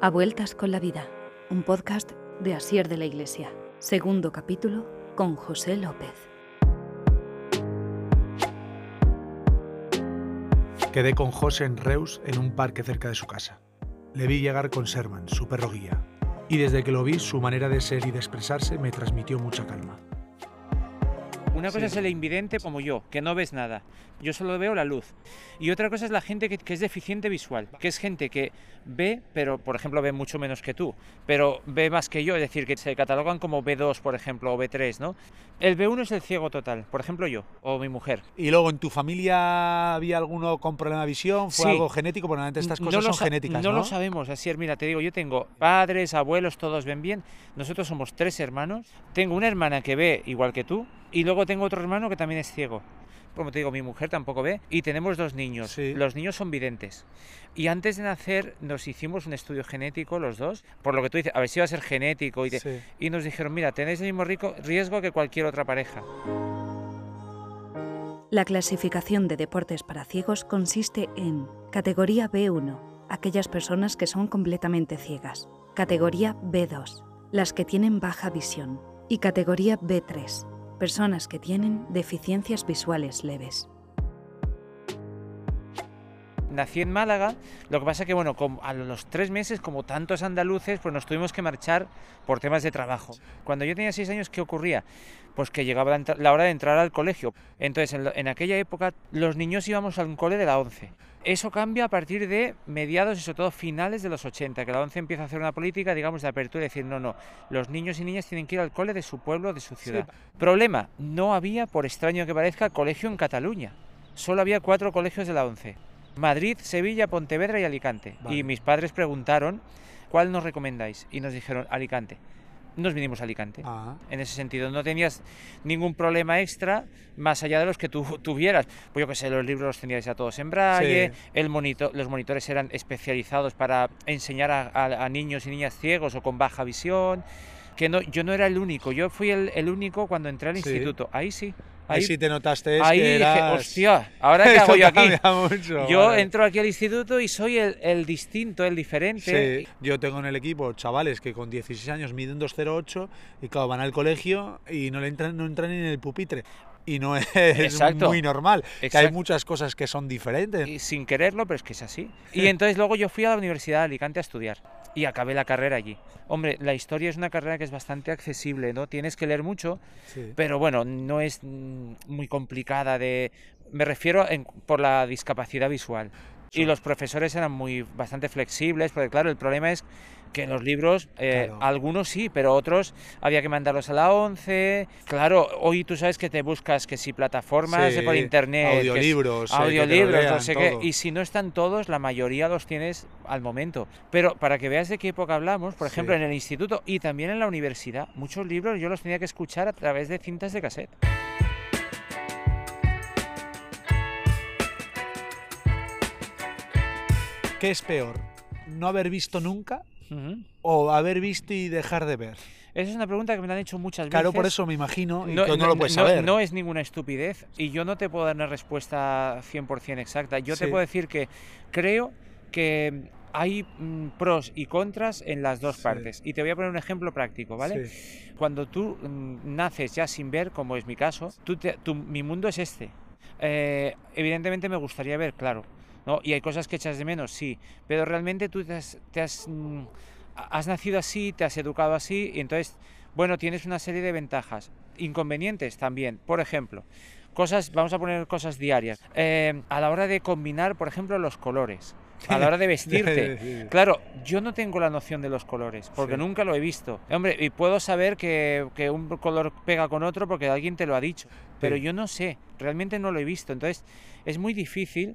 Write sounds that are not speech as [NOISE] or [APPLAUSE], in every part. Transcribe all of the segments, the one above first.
A Vueltas con la Vida, un podcast de Asier de la Iglesia. Segundo capítulo con José López. Quedé con José en Reus en un parque cerca de su casa. Le vi llegar con Sherman, su perro guía, y desde que lo vi su manera de ser y de expresarse me transmitió mucha calma. Una cosa es el invidente como yo, que no ves nada. Yo solo veo la luz. Y otra cosa es la gente que, que, es deficiente visual, que es gente que ve, pero por ejemplo ve mucho menos que tú, pero ve más que yo, es decir, que se catalogan como B2, por ejemplo, o B3, ¿no? El B1 es el ciego total, por ejemplo yo, o mi mujer. ¿Y luego en tu familia había alguno con problema de visión? ¿Fue Sí. algo genético? Normalmente estas cosas no son genéticas, ¿no? No lo sabemos, así es. Mira, te digo, yo tengo padres, abuelos, todos ven bien. Nosotros somos tres hermanos. Tengo una hermana que ve igual que tú y luego tengo otro hermano que también es ciego. Como te digo, mi mujer tampoco ve y tenemos dos niños. Sí. Los niños son videntes. Y antes de nacer nos hicimos un estudio genético los dos, por lo que tú dices, a ver si iba a ser genético y, te- Sí. y nos dijeron, mira, tenéis el mismo rico- riesgo que cualquier otra pareja. La clasificación de deportes para ciegos consiste en categoría B1, aquellas personas que son completamente ciegas, categoría B2, las que tienen baja visión, y categoría B3, personas que tienen deficiencias visuales leves. Nací en Málaga, lo que pasa que, bueno, a los tres meses, como tantos andaluces, pues nos tuvimos que marchar por temas de trabajo. Cuando yo tenía seis años, ¿qué ocurría? Pues que llegaba la, hora de entrar al colegio. Entonces, en, aquella época, los niños íbamos a un cole de la 11. Eso cambia a partir de mediados y sobre todo finales de los 80, que la 11 empieza a hacer una política, digamos, de apertura y decir, no, no, los niños y niñas tienen que ir al cole de su pueblo, de su ciudad. Problema, no había, por extraño que parezca, colegio en Cataluña. Solo había cuatro colegios de la 11. Madrid, Sevilla, Pontevedra y Alicante. Vale. Y mis padres preguntaron, ¿cuál nos recomendáis? Y nos dijeron, Alicante. Nos vinimos a Alicante. Ah, En ese sentido, no tenías ningún problema extra más allá de los que tú [LAUGHS] tuvieras. Pues yo que sé, los libros los teníais ya todos en braille, Sí. el monito- los monitores eran especializados para enseñar a, a- a niños y niñas ciegos o con baja visión. Que no, yo no era el único, yo fui el, el único cuando entré al Sí. instituto. Ahí sí. ahí, sí te notaste ahí que dije, hostia, ¿ahora qué [LAUGHS] hago yo aquí? mucho, Yo vale. entro aquí al instituto y soy el, el distinto, el diferente. Sí, yo tengo en el equipo chavales que con 16 años miden 2,08 y claro, van al colegio y no le entran, no entran ni en el pupitre. Y no es Exacto. muy normal. Que hay muchas cosas que son diferentes. Y sin quererlo, pero es que es así. Y entonces luego yo fui a la Universidad de Alicante a estudiar y acabé la carrera allí. Hombre, la historia es una carrera que es bastante accesible, ¿no? Tienes que leer mucho, Sí. pero bueno, no es mm, muy complicada de... Me refiero en- por la discapacidad visual. Y los profesores eran muy bastante flexibles, porque claro, el problema es que los libros, eh, Claro. algunos sí, pero otros había que mandarlos a la 11. Claro, hoy tú sabes que te buscas que si plataformas Sí, por internet, que audiolibros, eh, que audiolibros, no sé qué, y si no están todos, la mayoría los tienes al momento. Pero para que veas de qué época hablamos, por Sí. ejemplo, en el instituto y también en la universidad, muchos libros yo los tenía que escuchar a través de cintas de cassette. ¿Qué es peor? ¿No haber visto nunca O haber visto y dejar de ver? Esa es una pregunta que me la han hecho muchas veces. Claro, por eso me imagino y que no, lo puedes no- saber. no es ninguna estupidez y yo no te puedo dar una respuesta 100% exacta. Yo te puedo decir que creo que hay mm, pros y contras en las dos Sí. partes. Y te voy a poner un ejemplo práctico, ¿vale? Sí. Cuando tú mm, naces ya sin ver, como es mi caso, tú te- tú- mi mundo es este. Eh, evidentemente me gustaría ver, claro. ¿No? Y hay cosas que echas de menos, sí. Pero realmente tú te has, te has, mm, has nacido así, te has educado así, y entonces, bueno, tienes una serie de ventajas. Inconvenientes también. Por ejemplo, cosas, vamos a poner cosas diarias. Eh, a la hora de combinar, por ejemplo, los colores. A la hora de [LAUGHS] vestirte. Claro, yo no tengo la noción de los colores, porque Sí. nunca lo he visto. Hombre, y puedo saber que, que un color pega con otro porque alguien te lo ha dicho, pero Sí. yo no sé, realmente no lo he visto. Entonces, es muy difícil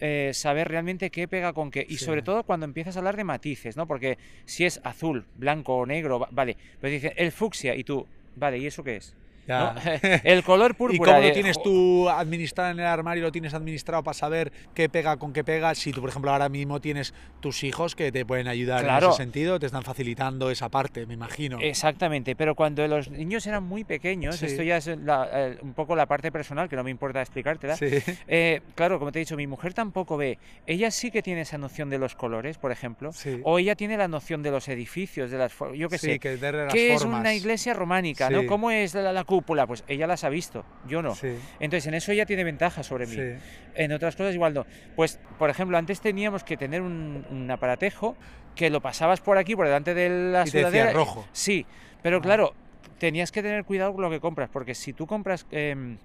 eh, saber realmente qué pega con qué. Y Sí. sobre todo cuando empiezas a hablar de matices, ¿no? Porque si es azul, blanco o negro, va- vale, pero dicen el fucsia y tú, vale, ¿y eso qué es? ¿No? [LAUGHS] el color ¿Y púrpura. cómo lo tienes tú administrado en el armario? ¿Lo tienes administrado para saber qué pega con qué pega? Si tú, por ejemplo, ahora mismo tienes tus hijos que te pueden ayudar Claro. en ese sentido, te están facilitando esa parte, me imagino. Exactamente, pero cuando los niños eran muy pequeños, Sí. esto ya es la- eh, un poco la parte personal, que no me importa explicártela. Sí. Eh, claro, como te he dicho, mi mujer tampoco ve. Ella sí que tiene esa noción de los colores, por ejemplo, Sí. o ella tiene la noción de los edificios, de las, yo qué Sí, sé. que de las ¿Qué es formas. una iglesia románica? ¿no? ¿Cómo es la, la cúpula? Pues ella las ha visto, yo no. Sí, Entonces, en eso ella tiene ventaja sobre mí. sí. En otras cosas igual no. Pues, por ejemplo, antes teníamos que tener un, un aparatejo que lo pasabas por aquí, por delante de la Y sudadera. rojo. Sí, pero Ah. claro, tenías que tener cuidado con lo que compras, porque si tú compras em,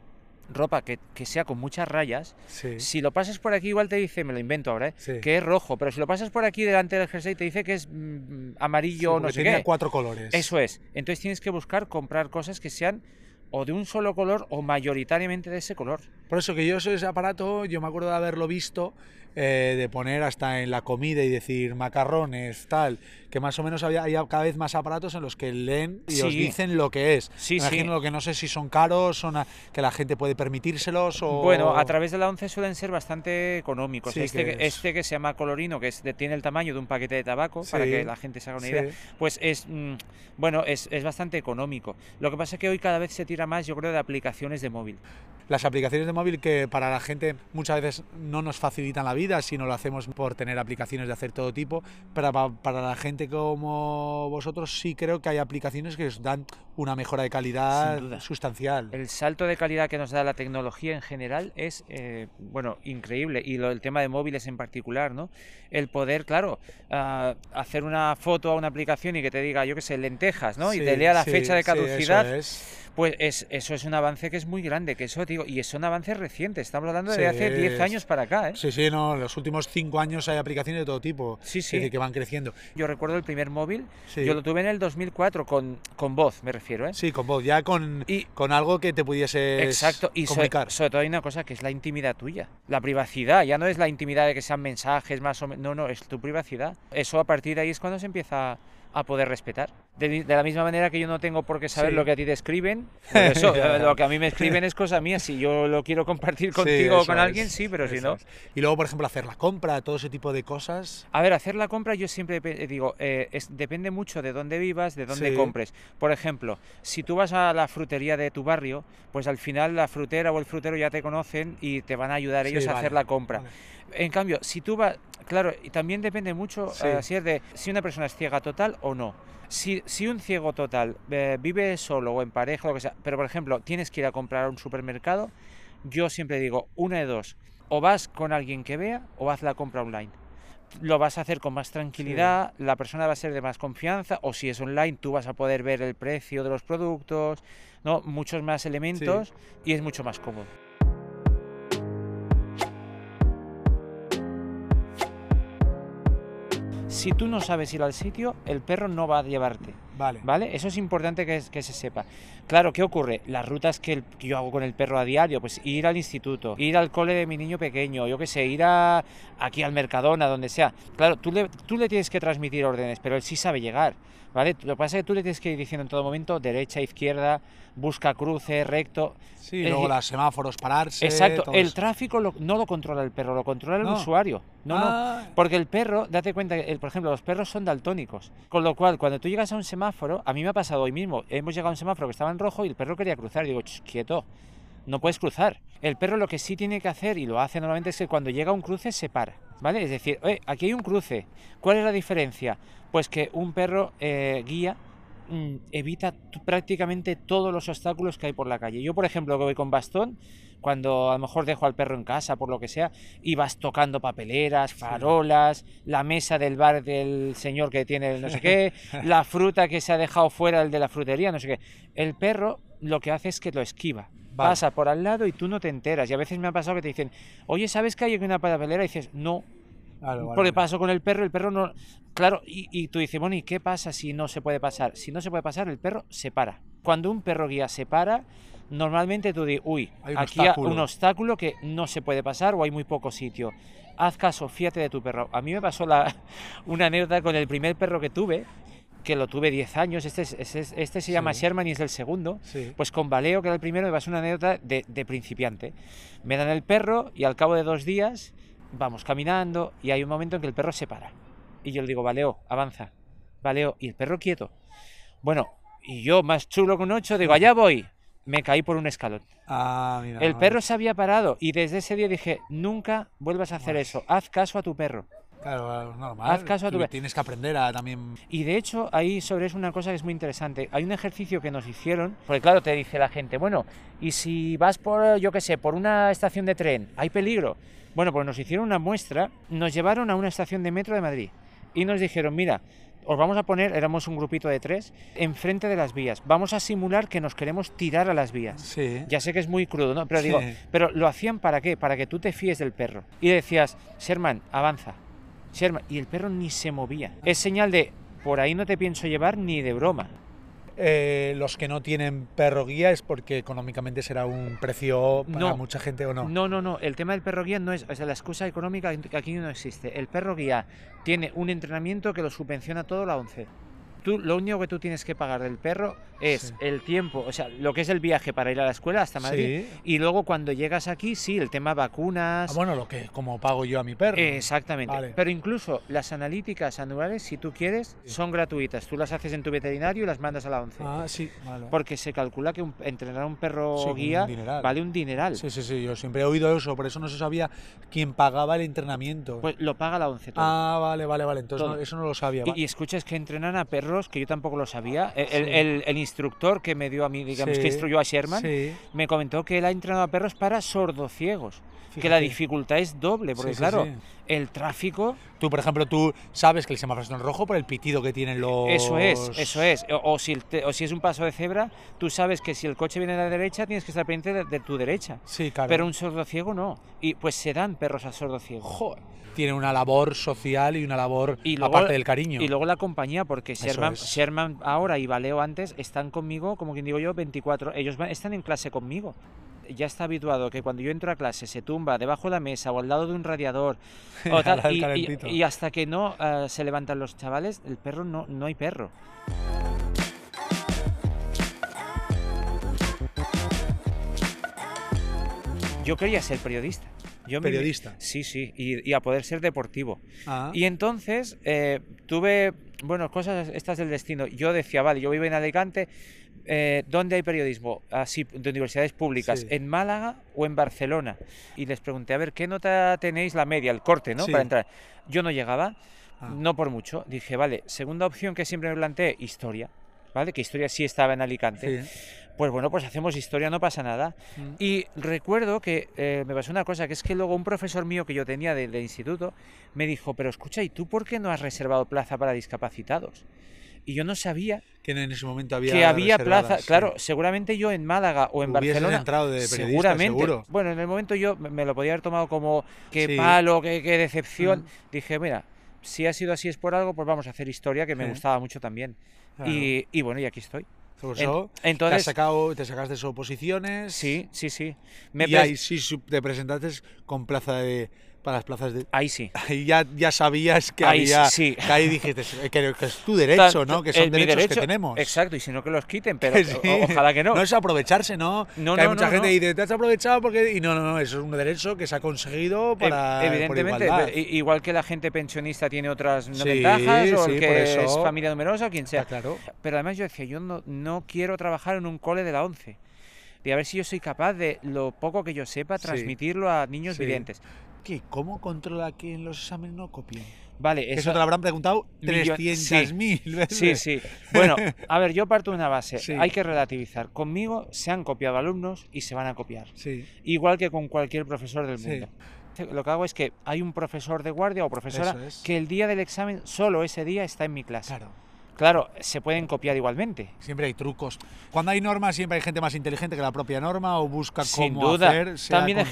ropa que, que sea con muchas rayas, Sí. si lo pasas por aquí igual te dice, me lo invento ahora, ¿eh? Sí. que es rojo, pero si lo pasas por aquí delante del jersey te dice que es mm, amarillo Sí, no sé tenía qué. cuatro colores. Eso es. Entonces tienes que buscar comprar cosas que sean o de un solo color o mayoritariamente de ese color. Por eso que yo ese aparato, yo me acuerdo de haberlo visto, eh, de poner hasta en la comida y decir macarrones, tal, que más o menos había, cada vez más aparatos en los que leen y os dicen lo que es. Sí, imagino sí. lo que no sé si son caros, son a- que la gente puede permitírselos o... Bueno, a través de la 11 suelen ser bastante económicos. Este, que es- este que se llama colorino, que es tiene el tamaño de un paquete de tabaco, para que la gente se haga una idea, pues es, mm, bueno, es, es bastante económico. Lo que pasa es que hoy cada vez se tira más, yo creo, de aplicaciones de móvil. Las aplicaciones de móvil que para la gente muchas veces no nos facilitan la vida, sino lo hacemos por tener aplicaciones de hacer todo tipo, pero pa- para la gente como vosotros sí creo que hay aplicaciones que os dan una mejora de calidad sustancial. El salto de calidad que nos da la tecnología en general es, eh, bueno, increíble. Y lo, el tema de móviles en particular, ¿no? El poder, claro, ah, hacer una foto a una aplicación y que te diga, yo qué sé, lentejas, ¿no? y Sí, te lea la sí, fecha de sí, eso caducidad. es. Pues es, eso es un avance que es muy grande, que eso digo, y son avances recientes, estamos hablando de Sí, hace 10 es- años para acá, ¿eh? Sí, sí, no, en los últimos cinco años hay aplicaciones de todo tipo. Sí, sí. decir, que van creciendo. Yo recuerdo el primer móvil, Sí. yo lo tuve en el 2004 con, con voz, me refiero, ¿eh? Sí, con voz, ya con, Y- con algo que te pudiese Exacto, y sobre, comunicar. sobre todo hay una cosa que es la intimidad tuya, la privacidad, ya no es la intimidad de que sean mensajes más o menos, no, no, es tu privacidad. Eso a partir de ahí es cuando se empieza a poder respetar. De, de la misma manera que yo no tengo por qué saber Sí. lo que a ti te escriben, pues eso, [LAUGHS] eh, lo que a mí me escriben es cosa mía, si yo lo quiero compartir Sí, contigo o eso con alguien, es, sí, pero si no... es. Y luego, por ejemplo, hacer la compra, todo ese tipo de cosas. A ver, hacer la compra yo siempre pe- digo, eh, es- depende mucho de dónde vivas, de dónde Sí. compres. Por ejemplo, si tú vas a la frutería de tu barrio, pues al final la frutera o el frutero ya te conocen y te van a ayudar ellos Sí, a hacer vale, la compra. vale. En cambio, si tú vas, claro, y también depende mucho Sí. eh, si es de si una persona es ciega total o no. Si, si un ciego total eh, vive solo o en pareja, lo que sea, pero por ejemplo tienes que ir a comprar a un supermercado, yo siempre digo una de dos, o vas con alguien que vea o haz la compra online. Lo vas a hacer con más tranquilidad, la persona va a ser de más confianza, o si es online tú vas a poder ver el precio de los productos, ¿no? muchos más elementos y es mucho más cómodo. Si tú no sabes ir al sitio, el perro no va a llevarte. Vale. ¿Vale? Eso es importante que, que se sepa. Claro, ¿qué ocurre? Las rutas que, el- que yo hago con el perro a diario, pues ir al instituto, ir al cole de mi niño pequeño, yo qué sé, ir a, aquí al Mercadona, donde sea. Claro, tú le, tú le tienes que transmitir órdenes, pero él sí sabe llegar. ¿Vale? Lo que pasa es que tú le tienes que ir diciendo en todo momento derecha, izquierda, busca cruce, recto. Sí, Eh, luego los semáforos, pararse. Exacto, el eso. tráfico lo- no lo controla el perro, lo controla el No. usuario. No, no. Ah, Porque el perro, date cuenta, el- por ejemplo, los perros son daltónicos. Con lo cual, cuando tú llegas a un semáforo, a mí me ha pasado hoy mismo, hemos llegado a un semáforo que estaba en rojo y el perro quería cruzar. Digo, "Ch, quieto, no puedes cruzar. El perro lo que sí tiene que hacer, y lo hace normalmente, es que cuando llega a un cruce se para. ¿Vale? Es decir, "Oye, aquí hay un cruce. ¿Cuál es la diferencia? Pues que un perro eh, guía evita t- prácticamente todos los obstáculos que hay por la calle. Yo, por ejemplo, que voy con bastón, cuando a lo mejor dejo al perro en casa, por lo que sea, y vas tocando papeleras, farolas, la mesa del bar del señor que tiene el no sé qué, [LAUGHS] la fruta que se ha dejado fuera el de la frutería, no sé qué. El perro lo que hace es que lo esquiva. Vale. Pasa por al lado y tú no te enteras. Y a veces me ha pasado que te dicen, oye, ¿sabes que hay una papelera? Y dices, no, vale, vale, porque paso con el perro, el perro no. Claro, y, y tú dices, bueno, ¿y qué pasa si no se puede pasar? Si no se puede pasar, el perro se para. Cuando un perro guía se para, normalmente tú dices, uy, Hay aquí hay un obstáculo que no se puede pasar o hay muy poco sitio. Haz caso, fíjate de tu perro. A mí me pasó la, [LAUGHS] una anécdota con el primer perro que tuve, que lo tuve 10 años, este, es- este, es- este se llama Sí. Sherman y es el segundo, Sí. pues con Baleo, que era el primero, me pasó una anécdota de, de principiante. Me dan el perro y al cabo de dos días vamos caminando y hay un momento en que el perro se para. Y yo le digo, Baleo, avanza. Baleo, y el perro quieto. Bueno, y yo, más chulo que un ocho, digo, allá voy. Me caí por un escalón. Ah, mira. El perro se había parado y desde ese día dije, nunca vuelvas a hacer eso, haz caso a tu perro. Claro, normal. Haz caso a tu Tú pe- Tienes que aprender a también. Y de hecho, ahí sobre eso una cosa que es muy interesante. Hay un ejercicio que nos hicieron, porque claro, te dice la gente, bueno, y si vas por, yo qué sé, por una estación de tren, hay peligro. Bueno, pues nos hicieron una muestra, nos llevaron a una estación de metro de Madrid y nos dijeron, mira, os vamos a poner, éramos un grupito de tres, enfrente de las vías. Vamos a simular que nos queremos tirar a las vías. Sí. Ya sé que es muy crudo, ¿no? Pero Sí. digo, pero lo hacían para qué? Para que tú te fíes del perro. Y decías, Sherman, avanza. Sherman, y el perro ni se movía. Es señal de, por ahí no te pienso llevar ni de broma. Eh, los que no tienen perro guía es porque económicamente será un precio para No. mucha gente o no. No, no, no. El tema del perro guía no es, o sea, la excusa económica aquí no existe. El perro guía tiene un entrenamiento que lo subvenciona todo la ONCE. Tú, lo único que tú tienes que pagar del perro es Sí. el tiempo, o sea, lo que es el viaje para ir a la escuela hasta Madrid. Sí. Y luego cuando llegas aquí, sí, el tema vacunas. Ah, bueno, lo que como pago yo a mi perro. Exactamente. Vale. Pero incluso las analíticas anuales, si tú quieres, Sí. son gratuitas. Tú las haces en tu veterinario y las mandas a la ONCE. Ah, sí, vale. Porque se calcula que un- entrenar a un perro un guía vale un dineral. Sí, sí, sí, yo siempre he oído eso, por eso no se sabía quién pagaba el entrenamiento. Pues lo paga la ONCE todo. ah, vale, vale, vale, entonces no- eso no lo sabía. Y, vale. y escuchas que entrenan a perros que yo tampoco lo sabía. El, el- Sí. el- el instructor que me dio a mí, digamos, Sí, que instruyó a Sherman, Sí, me comentó que él ha entrenado a perros para sordociegos. Que la fíjate. dificultad es doble, porque claro, el tráfico Tú, por ejemplo, tú sabes que el semáforo está en rojo por el pitido que tienen los... Eso es, eso es. O, o si te- o si es un paso de cebra, tú sabes que si el coche viene de la derecha, tienes que estar pendiente de, de tu derecha. Sí, claro. Pero un sordociego no. Y pues se dan perros a sordociego. Joder, tiene una labor social y una labor Y luego- aparte del cariño. Y luego la compañía, porque Eso Sherman, es. Sherman ahora y Valeo antes están conmigo, como quien digo yo, 24. Ellos van- están en clase conmigo. Ya está habituado que cuando yo entro a clase se tumba debajo de la mesa o al lado de un radiador [LAUGHS] o tal, Al y, y- calentito. y hasta que no eh, se levantan los chavales, el perro no, no hay perro. Yo quería ser periodista. Yo me- Periodista. Sí, sí, y, y a poder ser deportivo. Ah, Y entonces eh, tuve, bueno, cosas estas del destino. Yo decía, vale, yo vivo en Alicante, eh, ¿dónde hay periodismo? Así, de universidades públicas, Sí. ¿en Málaga o en Barcelona? Y les pregunté, a ver, ¿qué nota tenéis la media, el corte, ¿no? Sí. Para entrar. Yo no llegaba, Ah. no por mucho. Dije, vale, segunda opción que siempre me planteé, historia. ¿Vale? Que historia sí estaba en Alicante. sí. Pues bueno, pues hacemos historia, no pasa nada. Mm. Y recuerdo que eh, me pasó una cosa, que es que luego un profesor mío que yo tenía de- instituto me dijo, pero escucha, ¿y tú por qué no has reservado plaza para discapacitados? Y yo no sabía Que en ese momento había que había plaza. sí. Claro, seguramente yo en Málaga o en Barcelona. entrado de seguramente. seguro. Bueno, en el momento yo me me lo podía haber tomado como qué Sí. palo, qué, qué decepción. Mm. Dije, mira, si ha sido así es por algo, pues vamos a hacer historia, que me Sí. gustaba mucho también. Claro. Y, y bueno, y aquí estoy. En- eso te, has entonces, sacado, te sacaste sus oposiciones. sí, sí, sí. Me y ahí sí te presentaste con plaza de, para las plazas de... ahí sí. [LAUGHS] Ahí ya, ya sabías que Ahí había... sí. [LAUGHS] Que ahí dijiste que, que es tu derecho, ¿no? Que son derechos derecho, que tenemos. Exacto, y si no que los quiten, [LAUGHS] pero Sí. o- ojalá que no. No es aprovecharse, ¿no? No, que hay no, mucha no, gente que dice, te has aprovechado porque... Y no, no, no, eso es un derecho que se ha conseguido para... por Evidentemente, igualdad. i- igual que la gente pensionista tiene otras Sí, ventajas, o sí, el por que es familia numerosa, o quien sea. Claro. Pero además yo decía, yo no, no quiero trabajar en un cole de la 11. Y a ver si yo soy capaz de lo poco que yo sepa Sí. transmitirlo a niños Sí. videntes. ¿Qué? ¿Cómo controla que en los exámenes no copien? Vale, Eso eso, te lo habrán preguntado Millón- 300.000 veces. Sí, sí. Bueno, a ver, yo parto de una base. Sí. Hay que relativizar. Conmigo se han copiado alumnos y se van a copiar. Sí, Igual que con cualquier profesor del Sí. mundo. Lo que hago es que hay un profesor de guardia o profesora Eso es. que el día del examen, solo ese día, está en mi clase. claro. Claro, se pueden copiar igualmente. Siempre hay trucos. Cuando hay normas, siempre hay gente más inteligente que la propia norma o busca Sin cómo duda. hacer, sea También hay-.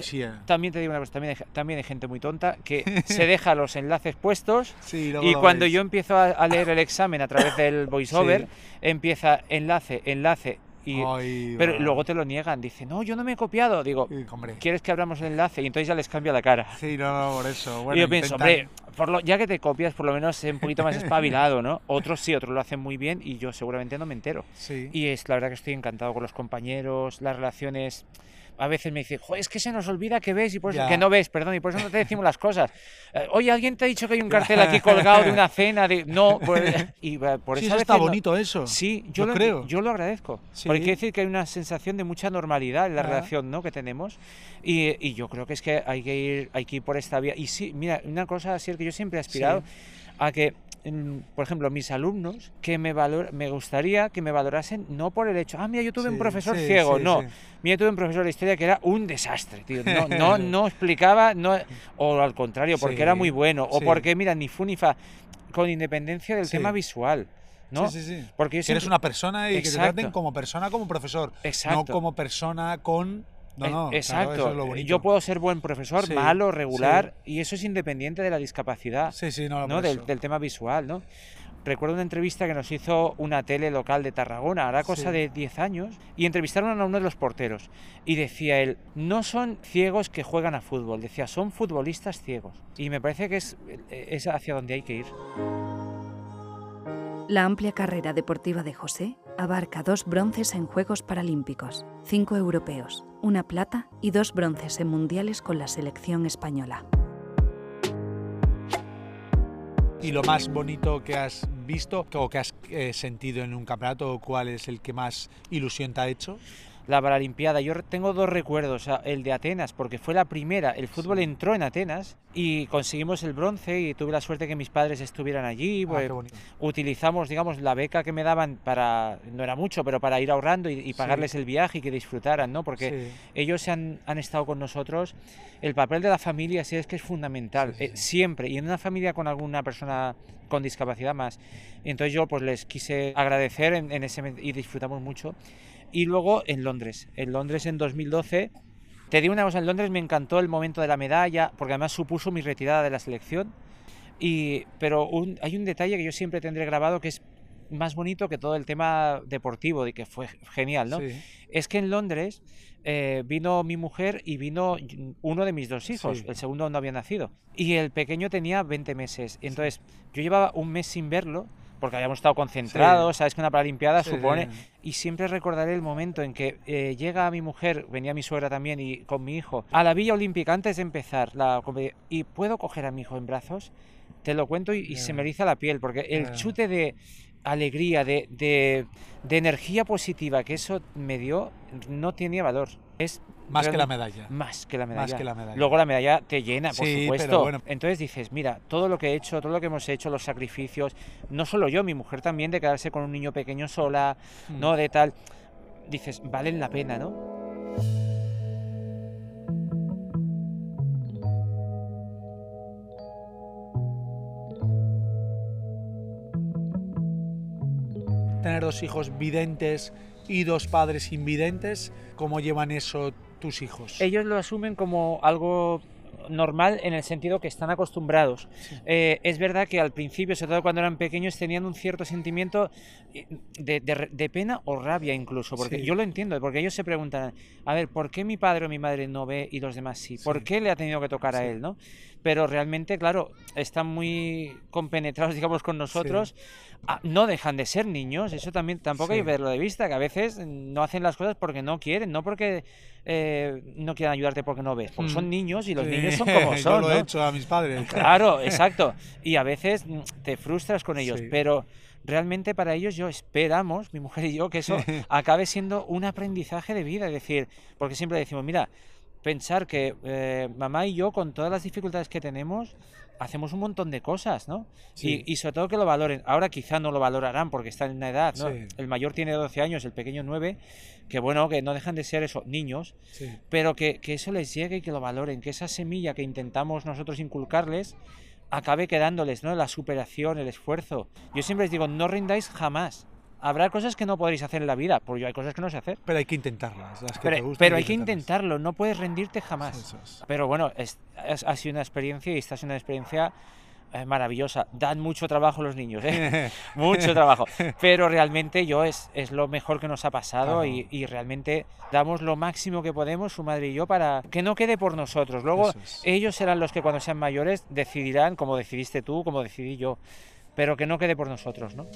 También te digo una cosa, también hay, también hay gente muy tonta que [LAUGHS] se deja los enlaces puestos Sí, y cuando ves. yo empiezo a, a leer el examen a través del [LAUGHS] voiceover, empieza enlace, enlace Y, Ay, pero luego te lo niegan, dicen, no, yo no me he copiado. Digo, Sí. ¿quieres que abramos el enlace? Y entonces ya les cambia la cara. Sí, no, no, por eso. Bueno, y yo pienso, hombre, por lo, ya que te copias, por lo menos sé un poquito más [LAUGHS] espabilado, ¿no? Otros sí, otros lo hacen muy bien y yo seguramente no me entero. Sí. Y es la verdad que estoy encantado con los compañeros, las relaciones. A veces me "Joder, es que se nos olvida que ves y por eso, Ya. que no ves, perdón, y por eso no te decimos las cosas. Eh, Oye, ¿alguien te ha dicho que hay un cartel aquí colgado de una [LAUGHS] cena? De... No, pues, y eh, por Sí, eso a eso está no- bonito eso. Sí, yo Lo lo, creo. yo lo agradezco. Sí. Porque quiere decir que hay una sensación de mucha normalidad en la Ah. relación ¿no? que tenemos. Y, y yo creo que es que hay que ir, hay que ir por esta vía. Y sí, mira, una cosa así es que yo siempre he aspirado a que, por ejemplo, mis alumnos, que me valor, me gustaría que me valorasen no por el hecho, ah, mira, yo tuve un profesor sí, ciego. sí, no, mira, yo tuve un profesor de historia que era un desastre, tío. No, [LAUGHS] no, no explicaba, no, o al contrario, porque era muy bueno, o porque, mira, ni fu ni fa, con independencia del tema visual. ¿no? Sí, sí, sí. Porque eres una persona y que te traten como persona, como profesor. Exacto. No como persona con. No, Eh, no. claro, Exacto. eso es lo bonito. Yo puedo ser buen profesor, Sí, malo, regular, y eso es independiente de la discapacidad, Sí, sí, no, ¿no? Del, del tema visual, ¿no? Recuerdo una entrevista que nos hizo una tele local de Tarragona, hará cosa Sí. de 10 años, y entrevistaron a uno de los porteros. Y decía él, no son ciegos que juegan a fútbol, decía, son futbolistas ciegos. Y me parece que es, es hacia donde hay que ir. La amplia carrera deportiva de José abarca dos bronces en Juegos Paralímpicos, cinco europeos, una plata y dos bronces en mundiales con la selección española. ¿Y lo más bonito que has visto o que has eh, sentido en un campeonato, cuál es el que más ilusión te ha hecho? La Paralimpiada. Yo tengo dos recuerdos, el de Atenas, porque fue la primera, el fútbol Sí. entró en Atenas y conseguimos el bronce y tuve la suerte que mis padres estuvieran allí, Ah, pues, utilizamos, digamos, la beca que me daban para, no era mucho, pero para ir ahorrando y, y pagarles el viaje y que disfrutaran, ¿no? Porque Sí. ellos han, han estado con nosotros. El papel de la familia sí es que es fundamental, eh, siempre, y en una familia con alguna persona con discapacidad más. Entonces yo pues les quise agradecer en, en ese y disfrutamos mucho. Y luego en Londres, en Londres en 2012, te digo una cosa, en Londres me encantó el momento de la medalla, porque además supuso mi retirada de la selección. Y, pero un- hay un detalle que yo siempre tendré grabado que es más bonito que todo el tema deportivo, de que fue genial, ¿no? Sí. Es que en Londres eh, vino mi mujer y vino uno de mis dos hijos. Sí. El segundo no había nacido. Y el pequeño tenía 20 meses. Entonces, yo llevaba un mes sin verlo porque habíamos estado concentrados, sabes que una Paralimpiada Sí, supone... sí. Y siempre recordaré el momento en que eh, llega mi mujer, venía mi suegra también y con mi hijo, a la Villa Olímpica antes de empezar la y puedo coger a mi hijo en brazos, te lo cuento y, y se me eriza la piel, porque el chute de alegría, de, de, de energía positiva que eso me dio, no tenía valor. Es Más que la medalla. más que la Más medalla. que la medalla. Luego la medalla te llena, por Sí, pero supuesto. bueno. Entonces dices, mira, todo lo que he hecho, todo lo que hemos hecho, los sacrificios, no solo yo, mi mujer también, de quedarse con un niño pequeño sola, Mm. ¿no? De tal. Dices, valen la pena, ¿no? Tener dos hijos videntes y dos padres invidentes, ¿cómo llevan eso tus hijos? Ellos lo asumen como algo normal en el sentido que están acostumbrados. Eh, es verdad que al principio, sobre todo cuando eran pequeños, tenían un cierto sentimiento eh, de, de re- de pena o rabia incluso, porque Sí. yo lo entiendo, porque ellos se preguntan, a ver, ¿por qué mi padre o mi madre no ve y los demás sí? ¿Por Sí. qué le ha tenido que tocar a él, no? Pero realmente, claro, están muy compenetrados, [LAUGHS] digamos, con nosotros. Ah, no dejan de ser niños, eso también tampoco hay que verlo de vista, que a veces no hacen las cosas porque no quieren, no porque eh, no quieran ayudarte porque no ves, porque Mm. son niños y los niños son como [LAUGHS] Yo son. lo ¿no? he hecho a mis padres. Claro, [LAUGHS] exacto. Y a veces mm, te frustras con ellos, Sí. pero realmente para ellos yo esperamos, mi mujer y yo, que eso [LAUGHS] acabe siendo un aprendizaje de vida. Es decir, porque siempre decimos, mira, pensar que eh, mamá y yo, con todas las dificultades que tenemos, hacemos un montón de cosas, ¿no? Sí. Y, y sobre todo que lo valoren. Ahora quizá no lo valorarán porque están en una edad, ¿no? Sí. El mayor tiene 12 años, el pequeño 9, que bueno, que no dejan de ser eso, niños, Sí. pero que, que eso les llegue y que lo valoren, que esa semilla que intentamos nosotros inculcarles acabe quedándoles, ¿no? La superación, el esfuerzo. Yo siempre les digo, no rindáis jamás. Habrá cosas que no podréis hacer en la vida, porque hay cosas que no sé hacer. Pero hay que intentarlas. Las que te Pero, gustan, pero hay que intentarlo, no puedes rendirte jamás. Es. Pero bueno, es, es- ha sido una experiencia y esta es una experiencia es maravillosa. Dan mucho trabajo los niños, ¿eh? [LAUGHS] mucho trabajo. [LAUGHS] Pero realmente yo es, es lo mejor que nos ha pasado y, y, realmente damos lo máximo que podemos, su madre y yo, para que no quede por nosotros. Luego ellos serán los que cuando sean mayores decidirán, como decidiste tú, como decidí yo, pero que no quede por nosotros, ¿no?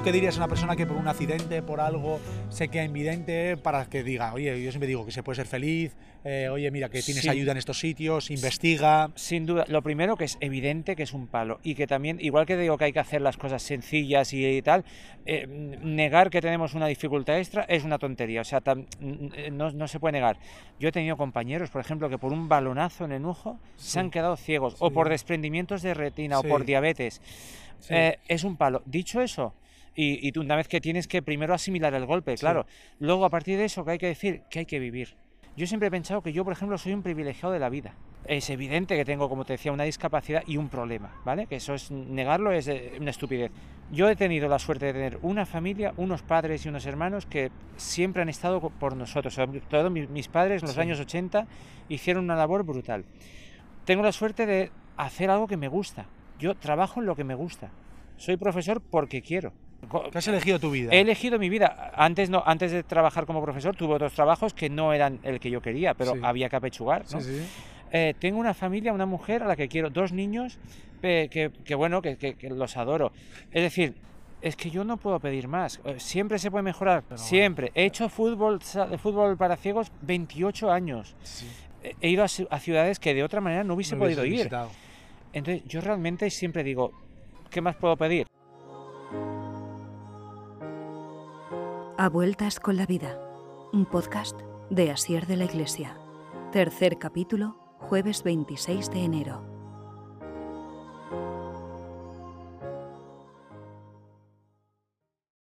¿Tú qué dirías a una persona que por un accidente, por algo, se queda invidente para que diga, oye, yo siempre digo que se puede ser feliz, eh, oye, mira, que tienes ayuda en estos sitios, investiga? Sin duda, lo primero que es evidente que es un palo y que también, igual que digo que hay que hacer las cosas sencillas y tal, eh, negar que tenemos una dificultad extra es una tontería, o sea, no, no, se puede negar. Yo he tenido compañeros, por ejemplo, que por un balonazo en el ojo se han quedado ciegos, o por desprendimientos de retina, o por diabetes. Eh, es un palo. Dicho eso, y, y, una vez que tienes que primero asimilar el golpe, claro. Luego, a partir de eso, que hay que decir que hay que vivir. Yo siempre he pensado que yo, por ejemplo, soy un privilegiado de la vida. Es evidente que tengo, como te decía, una discapacidad y un problema, ¿vale? Que eso es negarlo es eh, una estupidez. Yo he tenido la suerte de tener una familia, unos padres y unos hermanos que siempre han estado por nosotros. Todos mis padres en los años 80 hicieron una labor brutal. Tengo la suerte de hacer algo que me gusta. Yo trabajo en lo que me gusta. Soy profesor porque quiero. ¿Qué has elegido tu vida? He elegido mi vida. Antes, no, antes de trabajar como profesor tuve otros trabajos que no eran el que yo quería, pero había que apechugar. ¿no? Eh, tengo una familia, una mujer a la que quiero, dos niños que, que, bueno, que, que, los adoro. Es decir, es que yo no puedo pedir más. Eh, siempre se puede mejorar, siempre. He hecho fútbol, fútbol para ciegos 28 años. He ido a, ciudades que de otra manera no hubiese podido ir. Entonces, yo realmente siempre digo, ¿qué más puedo pedir? A Vueltas con la Vida, un podcast de Asier de la Iglesia. Tercer capítulo, jueves 26 de enero.